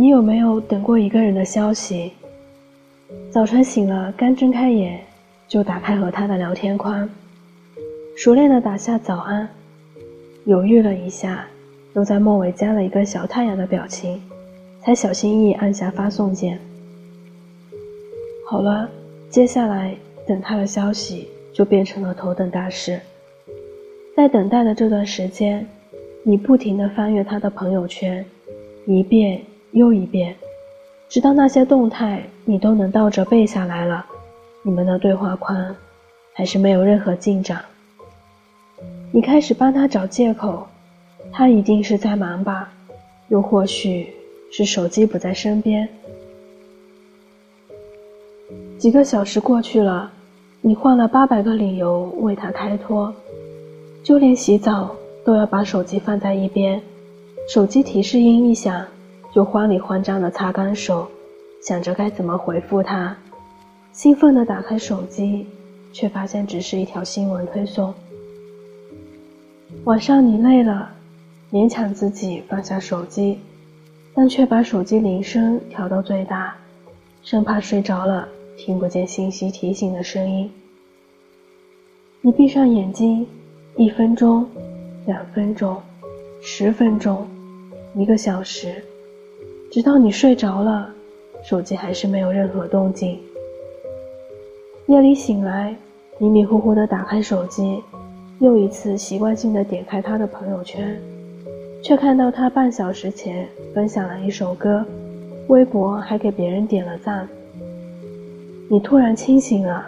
你有没有等过一个人的消息？早晨醒了，刚睁开眼，就打开和他的聊天框，熟练的打下早安，犹豫了一下，又在末尾加了一个小太阳的表情，才小心翼翼按下发送键。好了，接下来等他的消息就变成了头等大事。在等待的这段时间，你不停地翻阅他的朋友圈，一遍又一遍，直到那些动态你都能倒着背下来了，你们的对话框还是没有任何进展。你开始帮他找借口，他一定是在忙吧，又或许是手机不在身边。几个小时过去了，你换了八百个理由为他开脱。就连洗澡都要把手机放在一边，手机提示音一响，就慌里慌张地擦干手，想着该怎么回复他。兴奋地打开手机，却发现只是一条新闻推送。晚上你累了，勉强自己放下手机，但却把手机铃声调到最大，生怕睡着了听不见信息提醒的声音。你闭上眼睛。一分钟，两分钟，十分钟，一个小时，直到你睡着了，手机还是没有任何动静。夜里醒来，迷迷糊糊的打开手机，又一次习惯性的点开他的朋友圈，却看到他半小时前分享了一首歌，微博还给别人点了赞。你突然清醒了，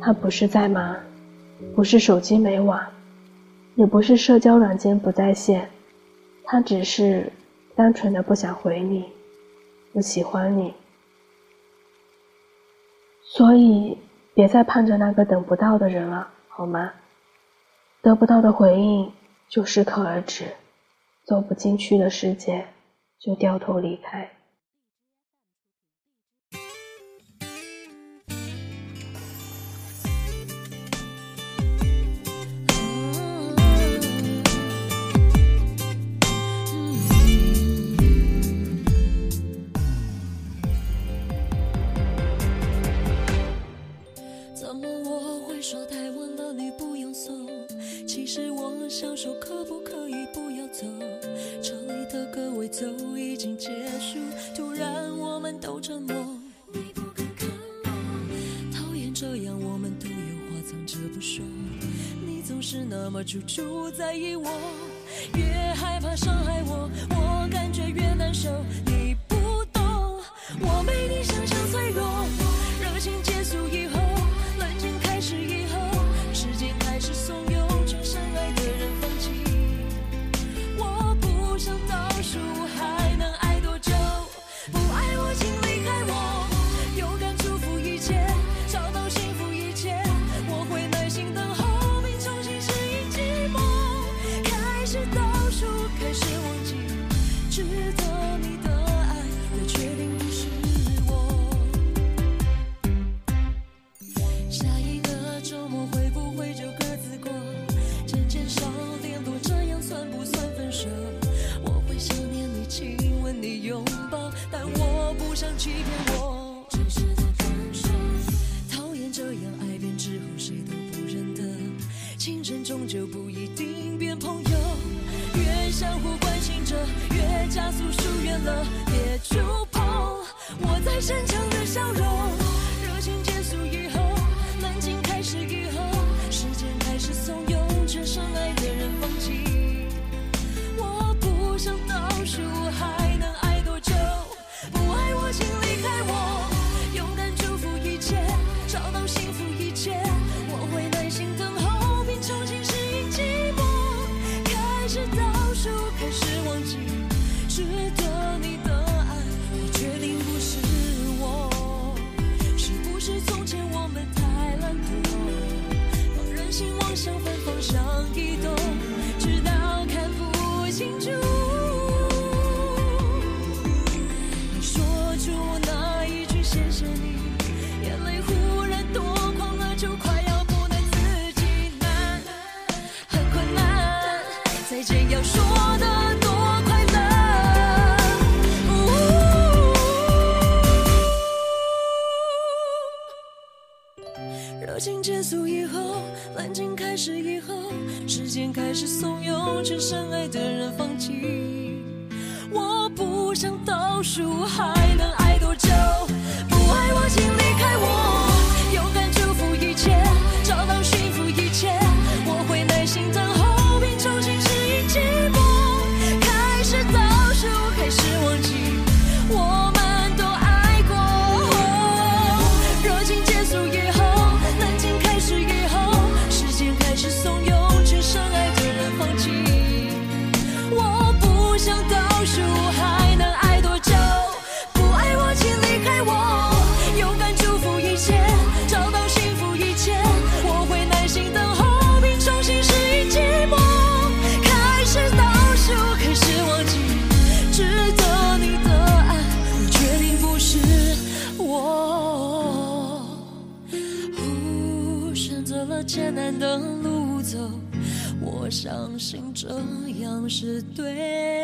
他不是在忙。不是手机没网，也不是社交软件不在线，他只是单纯的不想回你，不喜欢你。所以别再盼着那个等不到的人了，好吗？得不到的回应就适可而止，走不进去的世界就掉头离开。想说可不可以不要走？这里的歌尾奏已经结束，突然我们都沉默。你不肯看我，讨厌这样，我们都有话藏着不说。你总是那么处处在意我，越害怕伤害我，我感觉越难受。你不懂，我没你想象脆弱。你的爱，我确定不是我。下一个周末会不会就各自过？渐渐少联络，这样算不算分手？我会想念你，亲吻你，拥抱，但我不想欺骗我。真实的放手，讨厌这样爱变之后谁都不认得，情人终究不一定变朋友。相互关心着，越加速疏远了。别触碰我再深强的笑容。时间开始怂恿全深爱的人放弃，我不想倒数，还能爱多久？不爱我请离开我，勇敢祝福一切，找到。艰难的路走我相信这样是对。